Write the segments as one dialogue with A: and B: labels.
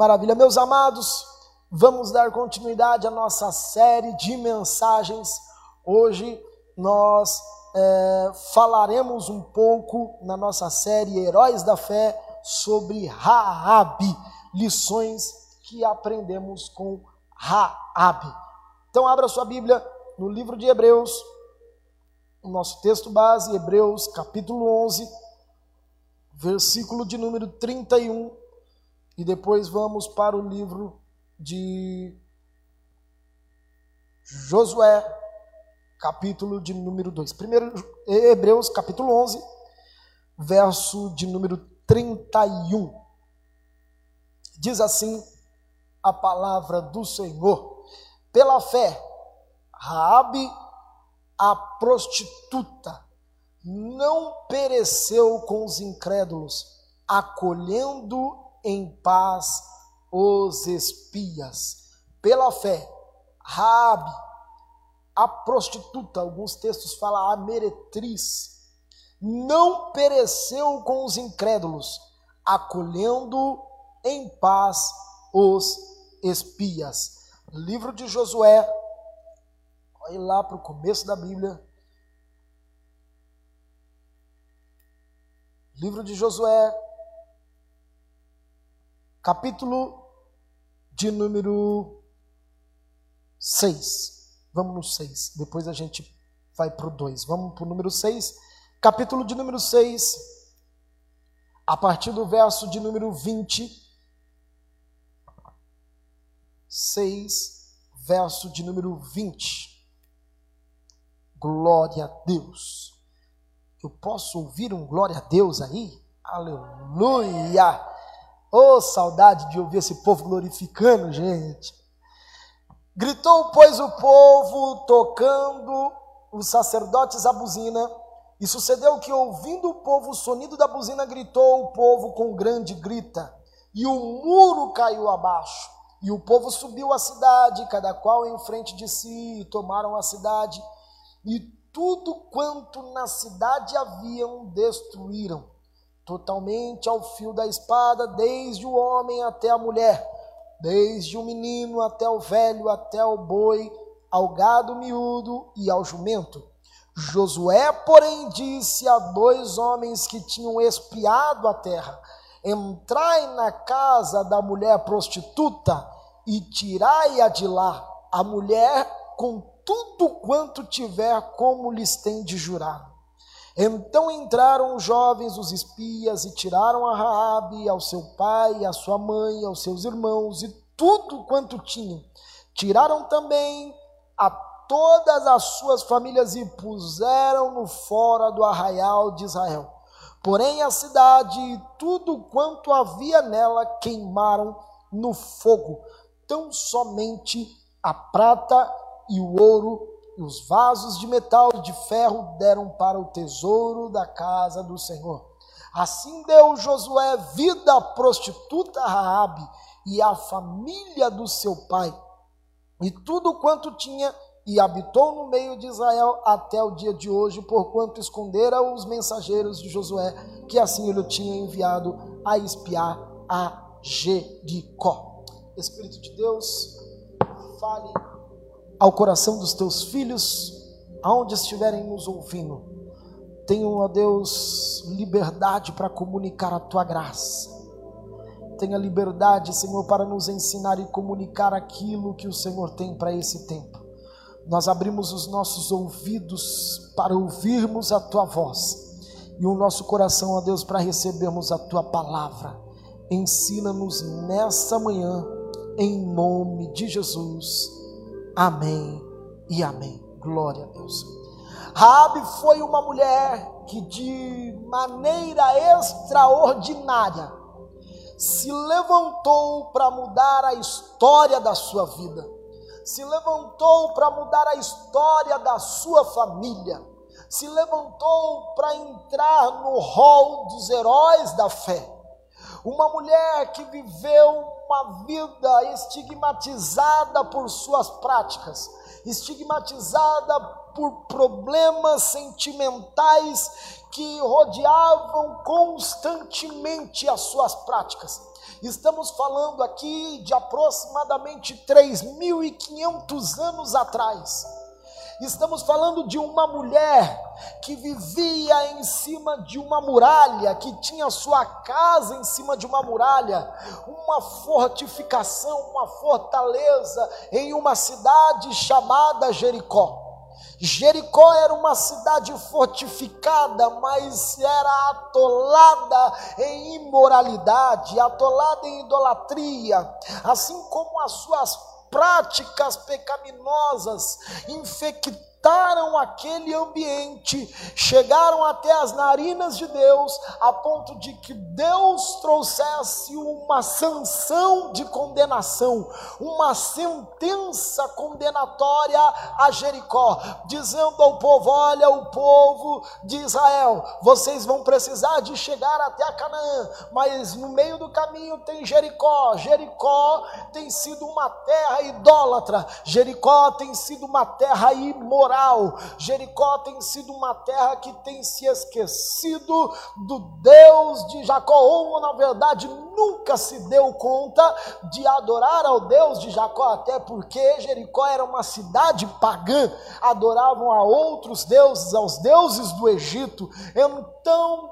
A: Maravilha, meus amados, vamos dar continuidade à nossa série de mensagens. Hoje nós é, falaremos um pouco na nossa série Heróis da Fé sobre Raabe, lições que aprendemos com Raabe. Então abra sua Bíblia no livro de Hebreus, o nosso texto base, Hebreus capítulo 11, versículo de número 31, e depois vamos para o livro de Josué, capítulo de número 2. Primeiro, Hebreus, capítulo 11, verso de número 31. Diz assim a palavra do Senhor: Pela fé, Raabe, a prostituta, não pereceu com os incrédulos, acolhendo em paz os espias. Pela fé, Raabe, a prostituta, alguns textos falam a meretriz, não pereceu com os incrédulos, acolhendo em paz os espias. Livro de Josué, olhe lá para o começo da Bíblia. Livro de Josué, capítulo de número 6. Vamos no 6, depois a gente vai para o 2. Vamos para o número 6, capítulo de número 6, a partir do verso de número 20. 6, verso de número 20. Glória a Deus. Eu posso ouvir um glória a Deus aí? Aleluia! Oh, saudade de ouvir esse povo glorificando, gente. Gritou, pois, o povo, tocando os sacerdotes a buzina, e sucedeu que, ouvindo o povo o sonido da buzina, gritou o povo com grande grita, e o muro caiu abaixo. E o povo subiu à cidade, cada qual em frente de si, e tomaram a cidade, e tudo quanto na cidade haviam destruíram totalmente ao fio da espada, desde o homem até a mulher, desde o menino até o velho, até o boi, ao gado miúdo e ao jumento. Josué, porém, disse a dois homens que tinham espiado a terra: Entrai na casa da mulher prostituta e tirai-a de lá, a mulher com tudo quanto tiver, como lhes tem de jurar. Então entraram os jovens, os espias, e tiraram a Raabe, ao seu pai, à sua mãe, aos seus irmãos, e tudo quanto tinham. Tiraram também a todas as suas famílias e puseram-no fora do arraial de Israel. Porém a cidade e tudo quanto havia nela queimaram no fogo. Tão somente a prata e o ouro os vasos de metal e de ferro deram para o tesouro da casa do Senhor. Assim deu Josué vida à prostituta Raabe e à família do seu pai, e tudo quanto tinha, e habitou no meio de Israel até o dia de hoje, porquanto escondera os mensageiros de Josué, que assim ele tinha enviado a espiar a Jericó. Espírito de Deus, fale ao coração dos teus filhos, aonde estiverem nos ouvindo. Tenham, ó Deus, liberdade para comunicar a tua graça. Tenha liberdade, Senhor, para nos ensinar e comunicar aquilo que o Senhor tem para esse tempo. Nós abrimos os nossos ouvidos para ouvirmos a tua voz e o nosso coração, ó Deus, para recebermos a tua palavra. Ensina-nos nessa manhã, em nome de Jesus. Amém e amém. Glória a Deus. Raabe foi uma mulher que de maneira extraordinária se levantou para mudar a história da sua vida. Se levantou para mudar a história da sua família. Se levantou para entrar no rol dos heróis da fé. Uma mulher que viveu uma vida estigmatizada por suas práticas, estigmatizada por problemas sentimentais que rodeavam constantemente as suas práticas. Estamos falando aqui de aproximadamente 3.500 anos atrás. Estamos falando de uma mulher que vivia em cima de uma muralha, que tinha sua casa em cima de uma muralha, uma fortificação, uma fortaleza em uma cidade chamada Jericó. Jericó era uma cidade fortificada, mas era atolada em imoralidade, atolada em idolatria, assim como as suas práticas pecaminosas infectadas infectaram aquele ambiente, chegaram até as narinas de Deus, a ponto de que Deus trouxesse uma sanção de condenação, uma sentença condenatória a Jericó, dizendo ao povo: Olha, o povo de Israel, vocês vão precisar de chegar até a Canaã, mas no meio do caminho tem Jericó. Jericó tem sido uma terra idólatra, Jericó tem sido uma terra imoral moral. Jericó tem sido uma terra que tem se esquecido do Deus de Jacó, ou na verdade nunca se deu conta de adorar ao Deus de Jacó, até porque Jericó era uma cidade pagã, adoravam a outros deuses, aos deuses do Egito. Então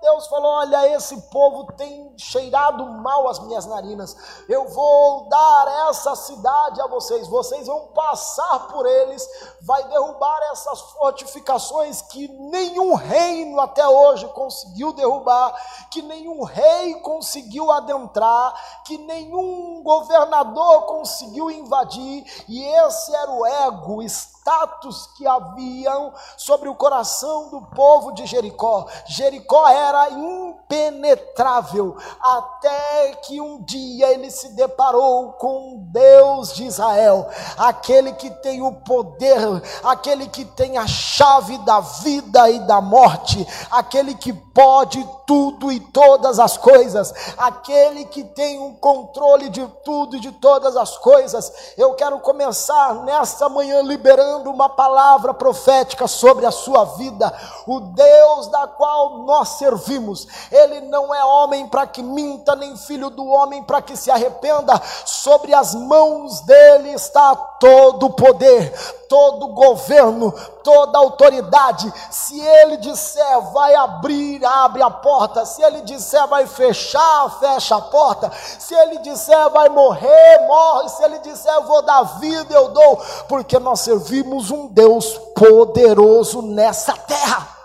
A: Deus falou: Olha, esse povo tem cheirado mal as minhas narinas, eu vou dar essa cidade a vocês, vocês vão passar por eles, vai derrubar essas fortificações que nenhum reino até hoje conseguiu derrubar, que nenhum rei conseguiu adentrar, que nenhum governador conseguiu invadir, e esse era o ego status que haviam sobre o coração do povo de Jericó. Jericó era impenetrável, até que um dia ele se deparou com Deus de Israel, aquele que tem o poder, aquele que tem a chave da vida e da morte, aquele que pode tudo e todas as coisas, aquele que tem o um controle de tudo e de todas as coisas. Eu quero começar nesta manhã liberando uma palavra profética sobre a sua vida. O Deus da qual nós servimos, ele não é homem para que minta, nem filho do homem para que se arrependa. Sobre as mãos dele está todo o poder, todo o governo, toda a autoridade. Se ele disser vai abrir, abre a porta. Se ele disser vai fechar, fecha a porta. Se ele disser vai morrer, morre. Se ele disser eu vou dar vida, eu dou. Porque nós servimos um Deus poderoso nessa terra.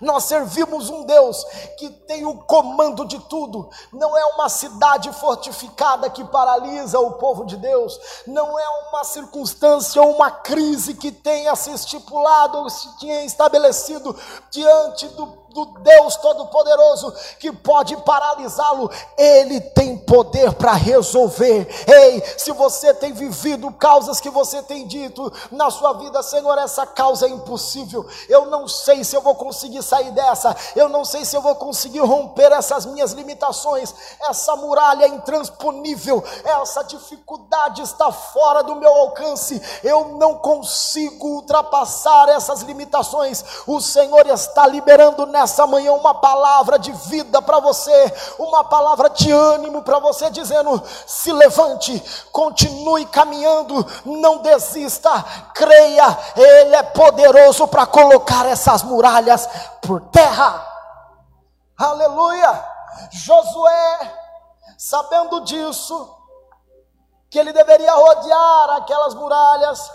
A: Nós servimos um Deus que tem o comando de tudo. Não é uma cidade fortificada que paralisa o povo de Deus. Não é uma circunstância ou uma crise que tenha se estipulado ou se tenha estabelecido diante do do Deus Todo-Poderoso que pode paralisá-lo, Ele tem poder para resolver. Ei, se você tem vivido causas que você tem dito na sua vida, Senhor, essa causa é impossível. Eu não sei se eu vou conseguir sair dessa, eu não sei se eu vou conseguir romper essas minhas limitações, essa muralha é intransponível, essa dificuldade está fora do meu alcance, eu não consigo ultrapassar essas limitações. O Senhor está liberando nessa nessa manhã uma palavra de vida para você, uma palavra de ânimo para você, dizendo: se levante, continue caminhando, não desista, creia, Ele é poderoso para colocar essas muralhas por terra. Aleluia! Josué, sabendo disso, que ele deveria rodear aquelas muralhas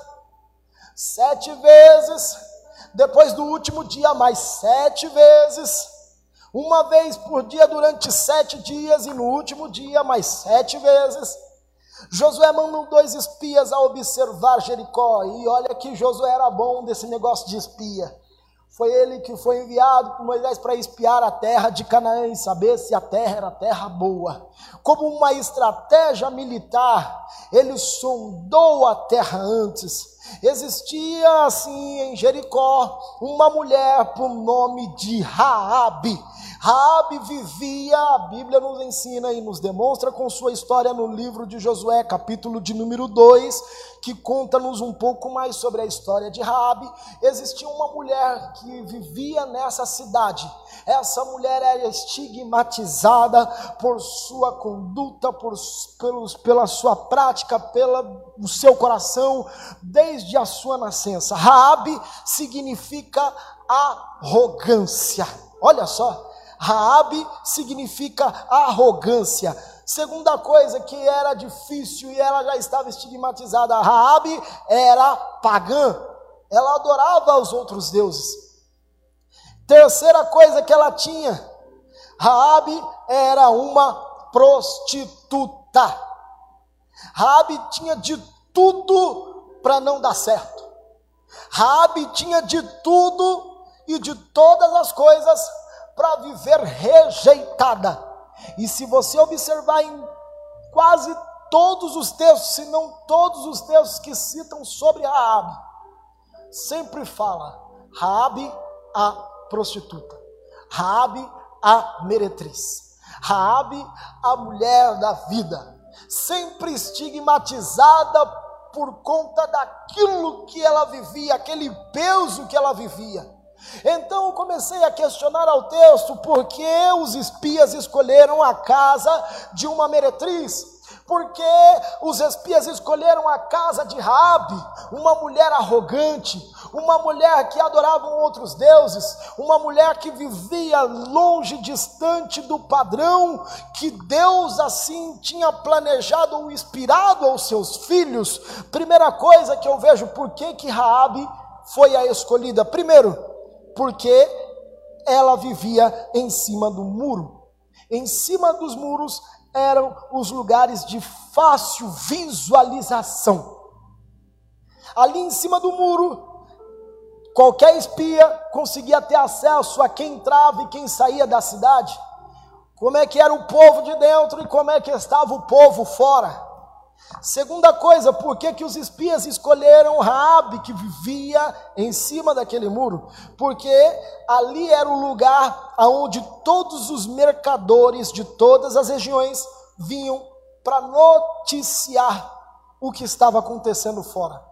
A: sete vezes, depois do último dia, mais sete vezes, uma vez por dia durante sete dias, e no último dia, mais sete vezes. Josué mandou dois espias a observar Jericó, e olha que Josué era bom desse negócio de espia. Foi ele que foi enviado por Moisés para espiar a terra de Canaã e saber se a terra era terra boa. Como uma estratégia militar, ele sondou a terra antes Existia assim em Jericó uma mulher por nome de Raabe. Raabe vivia, a Bíblia nos ensina e nos demonstra com sua história no livro de Josué, capítulo de número 2, que conta-nos um pouco mais sobre a história de Raabe. Existia uma mulher que vivia nessa cidade. Essa mulher era estigmatizada por sua conduta, por, pelos, pela sua prática, pelo seu coração, desde a sua nascença. Raabe significa arrogância. Olha só, Raabe significa arrogância. Segunda coisa que era difícil e ela já estava estigmatizada, Raabe era pagã. Ela adorava os outros deuses. Terceira coisa que ela tinha, Raabe era uma prostituta. Raabe tinha de tudo para não dar certo. Raabe tinha de tudo e de todas as coisas para viver rejeitada. E se você observar em quase todos os textos, se não todos os textos que citam sobre Raabe, sempre fala Raabe a prostituta, Raabe a meretriz, Raabe a mulher da vida, sempre estigmatizada por conta daquilo que ela vivia, aquele peso que ela vivia. Então eu comecei a questionar ao texto por que os espias escolheram a casa de uma meretriz. Porque os espias escolheram a casa de Rabi, uma mulher arrogante, uma mulher que adorava outros deuses, uma mulher que vivia longe, distante do padrão que Deus assim tinha planejado ou inspirado aos seus filhos. Primeira coisa que eu vejo por que que Raabe foi a escolhida. Primeiro, porque ela vivia em cima do muro. Em cima dos muros eram os lugares de fácil visualização. Ali em cima do muro, qualquer espia conseguia ter acesso a quem entrava e quem saía da cidade. Como é que era o povo de dentro e como é que estava o povo fora. Segunda coisa, por que, que os espias escolheram Raabe, que vivia em cima daquele muro? Porque ali era o lugar onde todos os mercadores de todas as regiões vinham para noticiar o que estava acontecendo fora.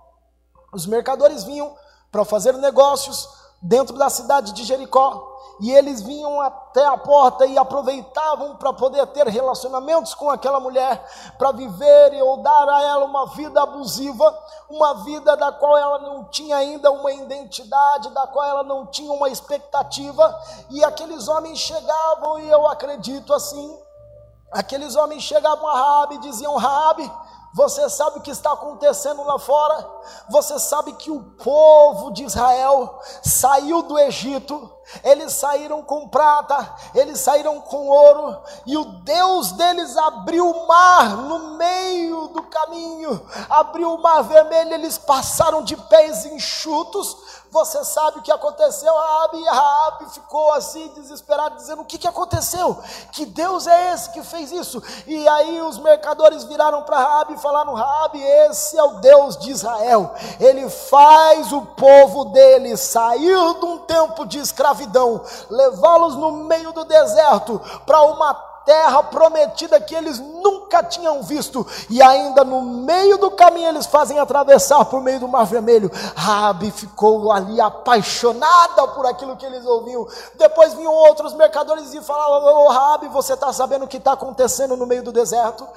A: Os mercadores vinham para fazer negócios dentro da cidade de Jericó. E eles vinham até a porta e aproveitavam para poder ter relacionamentos com aquela mulher, para viver ou dar a ela uma vida abusiva, uma vida da qual ela não tinha ainda uma identidade, da qual ela não tinha uma expectativa, e aqueles homens chegavam, e eu acredito assim, aqueles homens chegavam a Rabi e diziam: Rabi, você sabe o que está acontecendo lá fora? Você sabe que o povo de Israel saiu do Egito, eles saíram com prata, eles saíram com ouro, e o Deus deles abriu o mar no meio do caminho, abriu o mar vermelho, eles passaram de pés enxutos, você sabe o que aconteceu? Raabe e Raabe ficou assim desesperado, dizendo: O que, que aconteceu? Que Deus é esse que fez isso? E aí os mercadores viraram para Raabe e falaram: Raabe, esse é o Deus de Israel. Ele faz o povo dele sair de um tempo de escravidão, levá-los no meio do deserto para uma terra prometida que eles nunca tinham visto, e ainda no meio do caminho eles fazem atravessar por meio do Mar Vermelho. Rabi ficou ali apaixonada por aquilo que eles ouviam. Depois vinham outros mercadores e falavam: Ô oh, Rabi, você está sabendo o que está acontecendo no meio do deserto?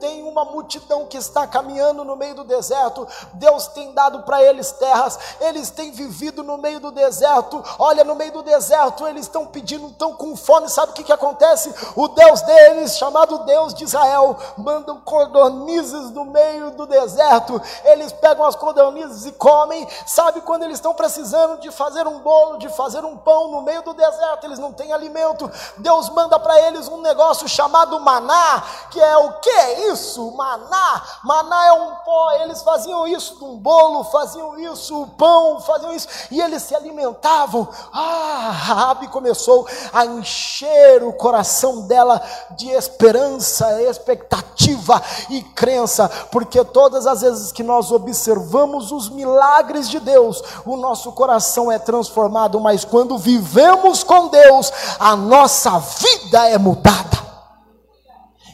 A: Tem uma multidão que está caminhando no meio do deserto. Deus tem dado para eles terras, eles têm vivido no meio do deserto. Olha, no meio do deserto eles estão pedindo, estão com fome. Sabe o que, que acontece? O Deus Deus deles, chamado Deus de Israel, mandam cordonizes no meio do deserto. Eles pegam as cordonizes e comem. Sabe quando eles estão precisando de fazer um bolo, de fazer um pão no meio do deserto, eles não têm alimento. Deus manda para eles um negócio chamado maná, que é o que é isso? Maná. Maná é um pó. Eles faziam isso de um bolo, faziam isso, o pão, faziam isso, e eles se alimentavam. Ah, Rabi começou a encher o coração dela de esperança, expectativa e crença, porque todas as vezes que nós observamos os milagres de Deus, o nosso coração é transformado, mas quando vivemos com Deus, a nossa vida é mudada.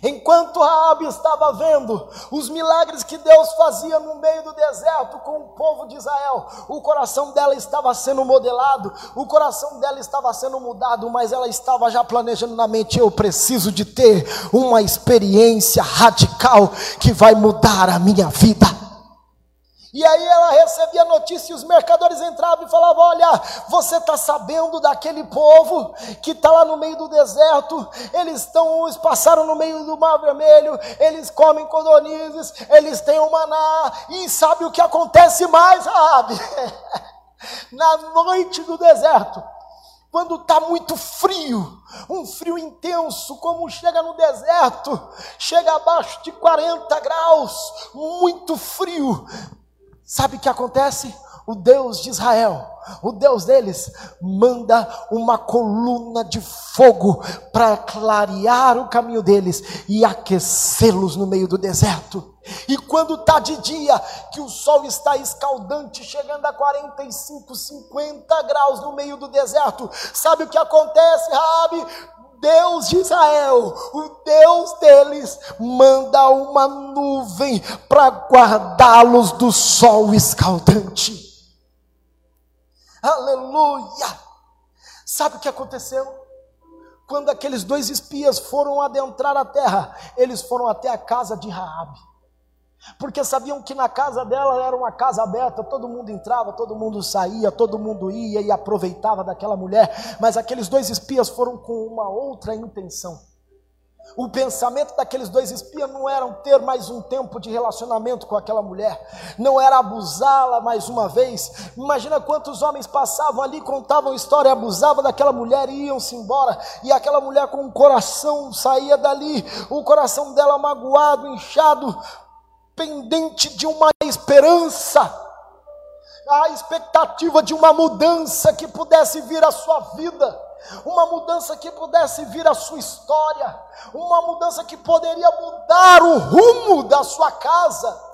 A: Enquanto Raabe estava vendo os milagres que Deus fazia no meio do deserto com o povo de Israel, o coração dela estava sendo modelado, o coração dela estava sendo mudado, mas ela estava já planejando na mente: eu preciso de ter uma experiência radical que vai mudar a minha vida. E aí ela recebia notícia e os mercadores entravam e falavam: Olha, você está sabendo daquele povo que está lá no meio do deserto? Eles estão, passaram no meio do mar vermelho, eles comem codornizes, eles têm o maná, e sabe o que acontece mais, sabe? Na noite do deserto, quando está muito frio, um frio intenso, como chega no deserto, chega abaixo de 40 graus, muito frio, Sabe o que acontece? O Deus de Israel, o Deus deles, manda uma coluna de fogo para clarear o caminho deles e aquecê-los no meio do deserto. E quando está de dia, que o sol está escaldante, chegando a 45, 50 graus no meio do deserto, sabe o que acontece, Rabi? Deus de Israel, o Deus deles, manda uma nuvem para guardá-los do sol escaldante. Aleluia! Sabe o que aconteceu? Quando aqueles dois espias foram adentrar a terra, eles foram até a casa de Raabe porque sabiam que na casa dela era uma casa aberta, todo mundo entrava, todo mundo saía, todo mundo ia e aproveitava daquela mulher, mas aqueles dois espias foram com uma outra intenção. O pensamento daqueles dois espias não era ter mais um tempo de relacionamento com aquela mulher, não era abusá-la mais uma vez. Imagina quantos homens passavam ali, contavam história, abusavam daquela mulher e iam-se embora, e aquela mulher com o coração saía dali, o coração dela magoado, inchado, pendente de uma esperança, a expectativa de uma mudança que pudesse vir à sua vida, uma mudança que pudesse vir à sua história, uma mudança que poderia mudar o rumo da sua casa.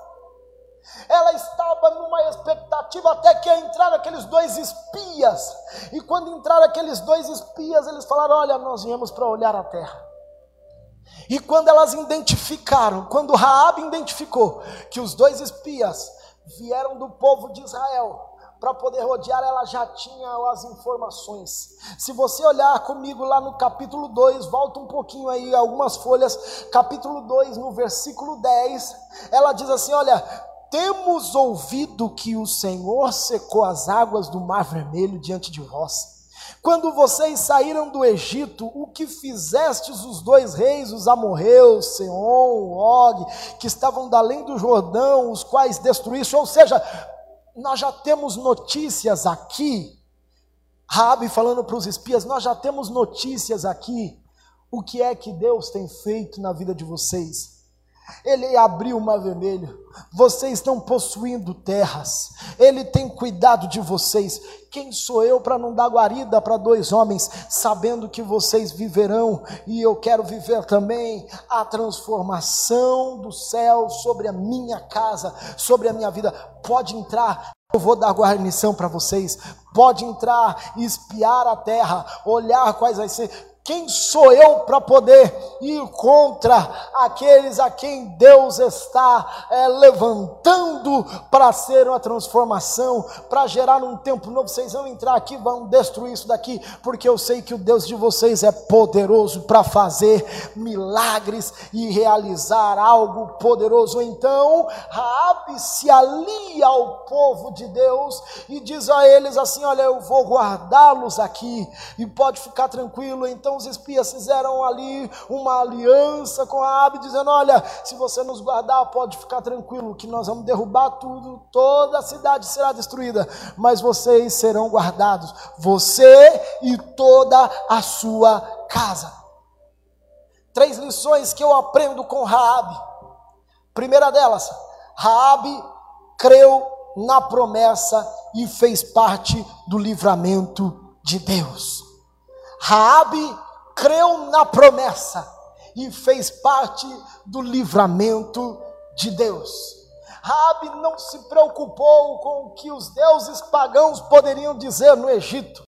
A: Ela estava numa expectativa até que entraram aqueles dois espias. E quando entraram aqueles dois espias, eles falaram: Olha, nós viemos para olhar a terra. E quando elas identificaram, quando Raabe identificou que os dois espias vieram do povo de Israel para poder rodear, ela já tinha as informações. Se você olhar comigo lá no capítulo 2, volta um pouquinho aí, algumas folhas, capítulo 2, no versículo 10, ela diz assim: Olha, temos ouvido que o Senhor secou as águas do Mar Vermelho diante de vós quando vocês saíram do Egito, o que fizestes os dois reis, os amorreus, Seom, Og, que estavam da além do Jordão, os quais destruíste? Ou seja, nós já temos notícias aqui, Rabi falando para os espias, nós já temos notícias aqui, o que é que Deus tem feito na vida de vocês. Ele abriu o mar vermelho. Vocês estão possuindo terras. Ele tem cuidado de vocês. Quem sou eu para não dar guarida para dois homens, sabendo que vocês viverão e eu quero viver também a transformação do céu sobre a minha casa, sobre a minha vida? Pode entrar. Eu vou dar guarnição para vocês. Pode entrar, espiar a terra, olhar quais vai ser quem sou eu para poder ir contra aqueles a quem Deus está é, levantando para ser uma transformação, para gerar um tempo novo? Vocês vão entrar aqui, vão destruir isso daqui, porque eu sei que o Deus de vocês é poderoso para fazer milagres e realizar algo poderoso. Então, Raabe se alia ao povo de Deus e diz a eles assim: Olha, eu vou guardá-los aqui e pode ficar tranquilo. Então os espias fizeram ali uma aliança com a Abe, dizendo: Olha, se você nos guardar, pode ficar tranquilo, que nós vamos derrubar tudo, toda a cidade será destruída, mas vocês serão guardados, você e toda a sua casa. Três lições que eu aprendo com Raabe. Primeira delas, Raabe creu na promessa e fez parte do livramento de Deus. Raabe creu na promessa e fez parte do livramento de Deus. Rabi não se preocupou com o que os deuses pagãos poderiam dizer no Egito.